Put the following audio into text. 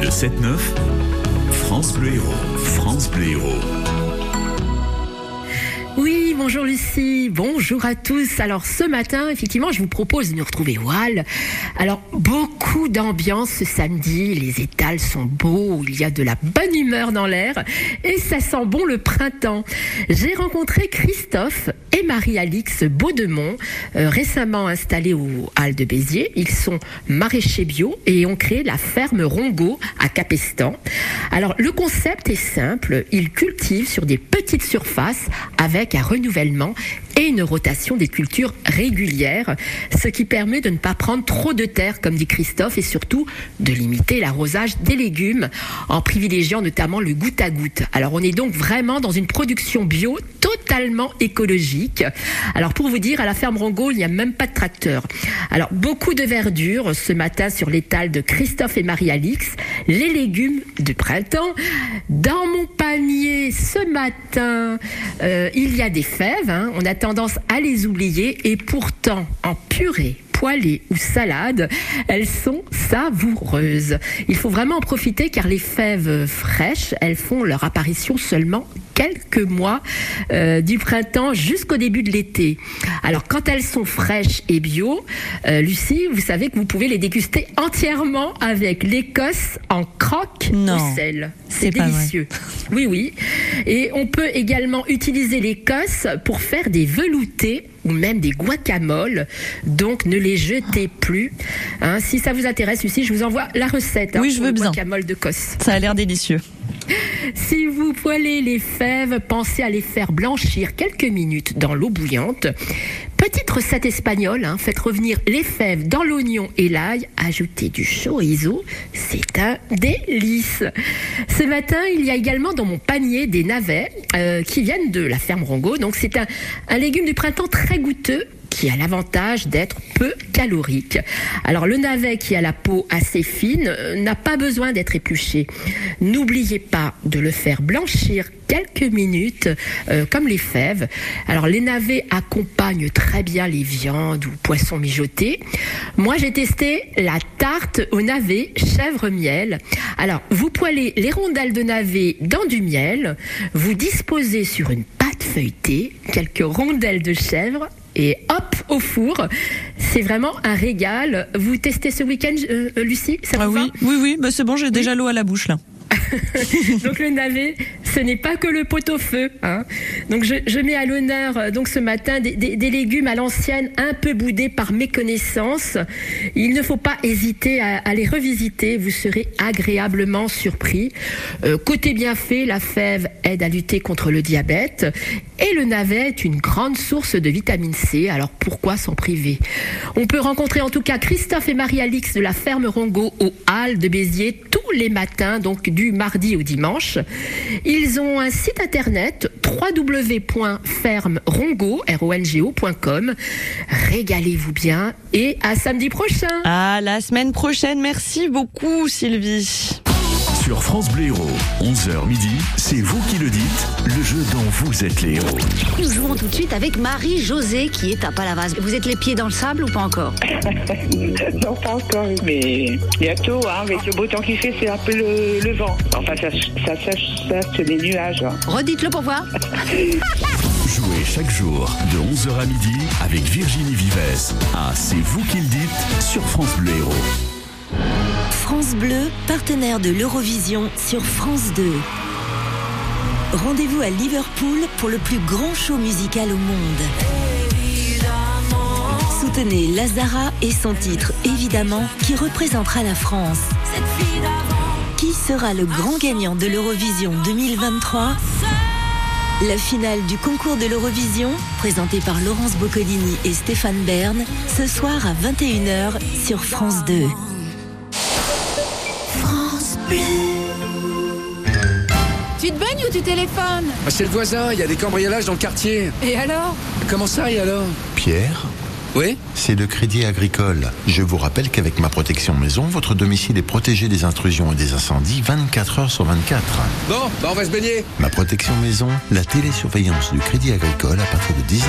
Le 7-9, France Bleu Héros. France Bleu Héros. Bonjour Lucie, bonjour à tous. Alors ce matin, effectivement, je vous propose de nous retrouver Wall. Alors beaucoup d'ambiance ce samedi, les étals sont beaux, il y a de la bonne humeur dans l'air et ça sent bon le printemps. J'ai rencontré Christophe et Marie-Alix Baudemont, euh, récemment installés au Halles de Béziers. Ils sont maraîchers bio et ont créé la ferme Rongo à Capestan. Alors le concept est simple, ils cultivent sur des petites surfaces avec un renouvellement renouvellement et une rotation des cultures régulières, ce qui permet de ne pas prendre trop de terre, comme dit Christophe, et surtout de limiter l'arrosage des légumes en privilégiant notamment le goutte à goutte. Alors on est donc vraiment dans une production bio totalement écologique. Alors pour vous dire, à la ferme Rongo, il n'y a même pas de tracteur. Alors beaucoup de verdure ce matin sur l'étal de Christophe et Marie-Alix, les légumes du printemps. Dans mon panier ce matin, euh, il y a des fèves, hein. on a tendance à les oublier et pourtant en purée poêlées ou salades, elles sont savoureuses. Il faut vraiment en profiter car les fèves fraîches, elles font leur apparition seulement quelques mois euh, du printemps jusqu'au début de l'été. Alors quand elles sont fraîches et bio, euh, Lucie, vous savez que vous pouvez les déguster entièrement avec l'Écosse en croque Non. au sel. C'est C'est pas vrai. délicieux. Oui, oui. Et on peut également utiliser l'Écosse pour faire des veloutés ou même des guacamoles. Donc ne les jetez plus. Hein, si ça vous intéresse, Lucie, je vous envoie la recette. hein, Oui, je veux bien. Guacamole de Cosse. Ça a l'air délicieux. Si vous poêlez les fèves, pensez à les faire blanchir quelques minutes dans l'eau bouillante. Petite recette espagnole, hein, faites revenir les fèves dans l'oignon et l'ail, ajoutez du chorizo, c'est un délice. Ce matin, il y a également dans mon panier des navets euh, qui viennent de la ferme Rongo. Donc c'est un, un légume du printemps très goûteux qui a l'avantage d'être peu calorique. Alors le navet qui a la peau assez fine euh, n'a pas besoin d'être épluché. N'oubliez pas de le faire blanchir quelques minutes euh, comme les fèves. Alors les navets accompagnent très bien les viandes ou poissons mijotés. Moi j'ai testé la tarte au navet chèvre miel. Alors vous poêlez les rondelles de navet dans du miel, vous disposez sur une pâte feuilletée quelques rondelles de chèvre et hop au four. C'est vraiment un régal. Vous testez ce week-end, euh, euh, Lucie? Ça Ah vous oui, oui, oui, bah c'est bon, j'ai déjà l'eau à la bouche là. donc le navet, ce n'est pas que le pot-au-feu. Hein. Donc je, mets à l'honneur euh, donc ce matin des, légumes à l'ancienne, un peu boudés par méconnaissance. Il ne faut pas hésiter à, les revisiter, vous serez agréablement surpris. Euh, côté bienfait, la fève aide à lutter contre le diabète et le navet est une grande source de vitamine C. Alors pourquoi s'en priver? On peut rencontrer en tout cas Christophe et Marie-Alix de la ferme Rongo au Halles de Béziers les matins, donc du mardi au dimanche. Ils ont un site internet www.fermerongo.com. Régalez-vous bien et à samedi prochain. À la semaine prochaine, merci beaucoup Sylvie. Sur France Bleu Héros, 11h midi, c'est vous qui le dites, le jeu dont vous êtes les héros. Nous jouons tout de suite avec Marie-Josée qui est à Palavas. Vous êtes les pieds dans le sable ou pas encore Non, pas encore, mais bientôt, hein, avec le beau temps qu'il fait, c'est un peu le, le vent. Enfin, ça, ça, ça, ça, c'est des nuages. hein. Redites-le pour voir. Jouez chaque jour de 11h à midi avec Virginie Vives à C'est vous qui le dites sur France Bleu Héros. France Bleu, partenaire de l'Eurovision sur France 2. Rendez-vous à Liverpool pour le plus grand show musical au monde. Soutenez Lazara et son titre Évidemment qui représentera la France. Qui sera le grand gagnant de l'Eurovision 2023 La finale du concours de l'Eurovision, présentée par Laurence Boccolini et Stéphane Bern, ce soir à 21h sur France 2. Tu te baignes ou tu téléphones Ah, C'est le voisin, il y a des cambriolages dans le quartier. Et alors Comment ça, et alors Pierre, Oui c'est le Crédit Agricole. Je vous rappelle qu'avec ma protection maison, votre domicile est protégé des intrusions et des incendies 24 heures sur 24. Bon, bah on va se baigner. Ma protection maison, la télésurveillance du Crédit Agricole à partir de 19